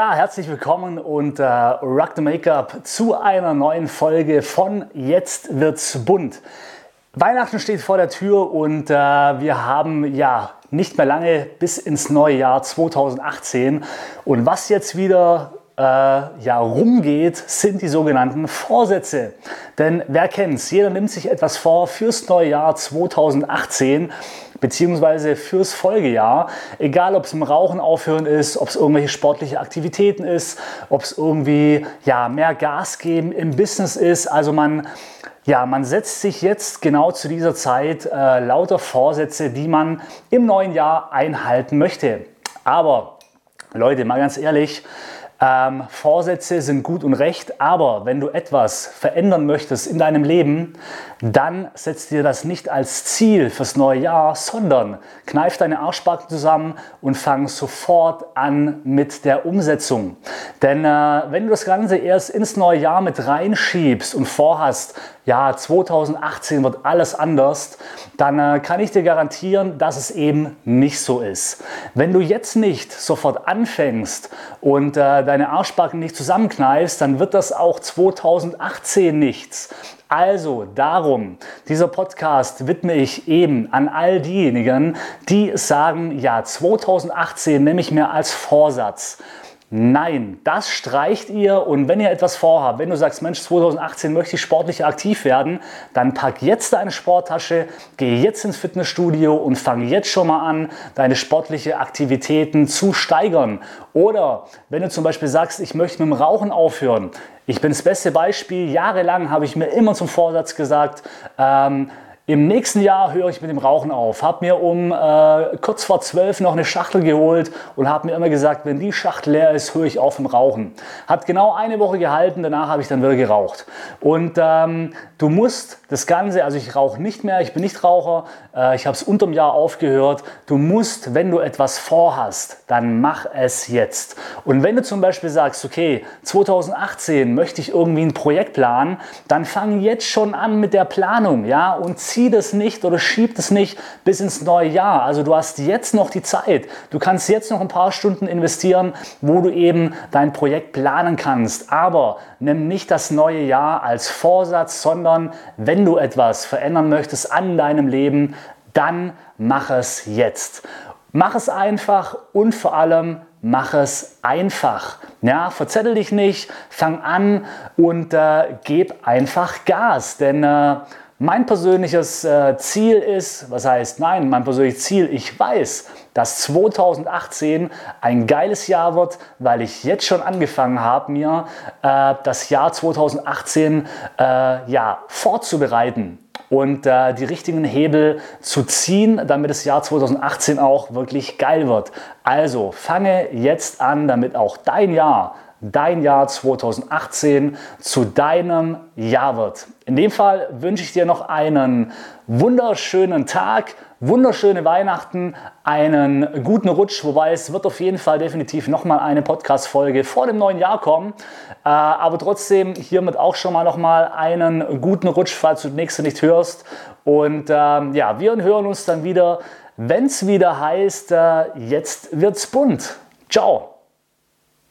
Ja, herzlich willkommen und äh, Rock the Make-up zu einer neuen Folge von Jetzt wird's bunt. Weihnachten steht vor der Tür und äh, wir haben ja nicht mehr lange bis ins neue Jahr 2018. Und was jetzt wieder äh, ja, rumgeht, sind die sogenannten Vorsätze. Denn wer kennt's? Jeder nimmt sich etwas vor fürs neue Jahr 2018 beziehungsweise fürs Folgejahr. Egal, ob es im Rauchen aufhören ist, ob es irgendwelche sportliche Aktivitäten ist, ob es irgendwie ja, mehr Gas geben im Business ist. Also man ja, man setzt sich jetzt genau zu dieser Zeit äh, lauter Vorsätze, die man im neuen Jahr einhalten möchte. Aber Leute, mal ganz ehrlich, ähm, Vorsätze sind gut und recht, aber wenn du etwas verändern möchtest in deinem Leben, dann setz dir das nicht als Ziel fürs neue Jahr, sondern kneif deine Arschbacken zusammen und fang sofort an mit der Umsetzung. Denn äh, wenn du das Ganze erst ins neue Jahr mit reinschiebst und vorhast, ja, 2018 wird alles anders, dann äh, kann ich dir garantieren, dass es eben nicht so ist. Wenn du jetzt nicht sofort anfängst und äh, deine Arschbacken nicht zusammenkneifst, dann wird das auch 2018 nichts. Also darum, dieser Podcast widme ich eben an all diejenigen, die sagen, ja, 2018 nehme ich mir als Vorsatz. Nein, das streicht ihr und wenn ihr etwas vorhabt, wenn du sagst, Mensch, 2018 möchte ich sportlich aktiv werden, dann pack jetzt deine Sporttasche, geh jetzt ins Fitnessstudio und fang jetzt schon mal an, deine sportliche Aktivitäten zu steigern. Oder wenn du zum Beispiel sagst, ich möchte mit dem Rauchen aufhören. Ich bin das beste Beispiel. Jahrelang habe ich mir immer zum Vorsatz gesagt, ähm, im nächsten Jahr höre ich mit dem Rauchen auf. Habe mir um äh, kurz vor zwölf noch eine Schachtel geholt und habe mir immer gesagt, wenn die Schachtel leer ist, höre ich auf dem Rauchen. Hat genau eine Woche gehalten, danach habe ich dann wieder geraucht. Und ähm, du musst das Ganze, also ich rauche nicht mehr, ich bin nicht Raucher, äh, ich habe es unterm Jahr aufgehört. Du musst, wenn du etwas vorhast, dann mach es jetzt. Und wenn du zum Beispiel sagst, okay, 2018 möchte ich irgendwie ein Projekt planen, dann fang jetzt schon an mit der Planung, ja, und zieh zieh das nicht oder schieb das nicht bis ins neue Jahr. Also du hast jetzt noch die Zeit. Du kannst jetzt noch ein paar Stunden investieren, wo du eben dein Projekt planen kannst. Aber nimm nicht das neue Jahr als Vorsatz, sondern wenn du etwas verändern möchtest an deinem Leben, dann mach es jetzt. Mach es einfach und vor allem mach es einfach. Ja, verzettel dich nicht, fang an und äh, gib einfach Gas. Denn äh, mein persönliches äh, Ziel ist, was heißt nein, mein persönliches Ziel, ich weiß, dass 2018 ein geiles Jahr wird, weil ich jetzt schon angefangen habe, mir äh, das Jahr 2018 äh, ja, vorzubereiten und äh, die richtigen Hebel zu ziehen, damit das Jahr 2018 auch wirklich geil wird. Also fange jetzt an, damit auch dein Jahr dein Jahr 2018 zu deinem Jahr wird. In dem Fall wünsche ich dir noch einen wunderschönen Tag, wunderschöne Weihnachten, einen guten Rutsch, wobei es wird auf jeden Fall definitiv nochmal eine Podcast-Folge vor dem neuen Jahr kommen. Äh, aber trotzdem hiermit auch schon mal nochmal einen guten Rutsch, falls du das nächste nicht hörst. Und ähm, ja, wir hören uns dann wieder, wenn es wieder heißt, äh, jetzt wird's bunt. Ciao!